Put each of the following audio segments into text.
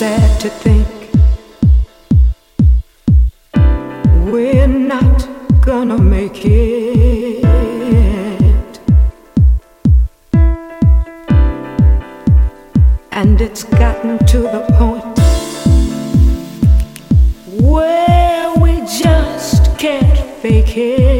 sad to think we're not gonna make it. And it's gotten to the point where we just can't fake it.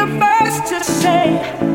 the first to say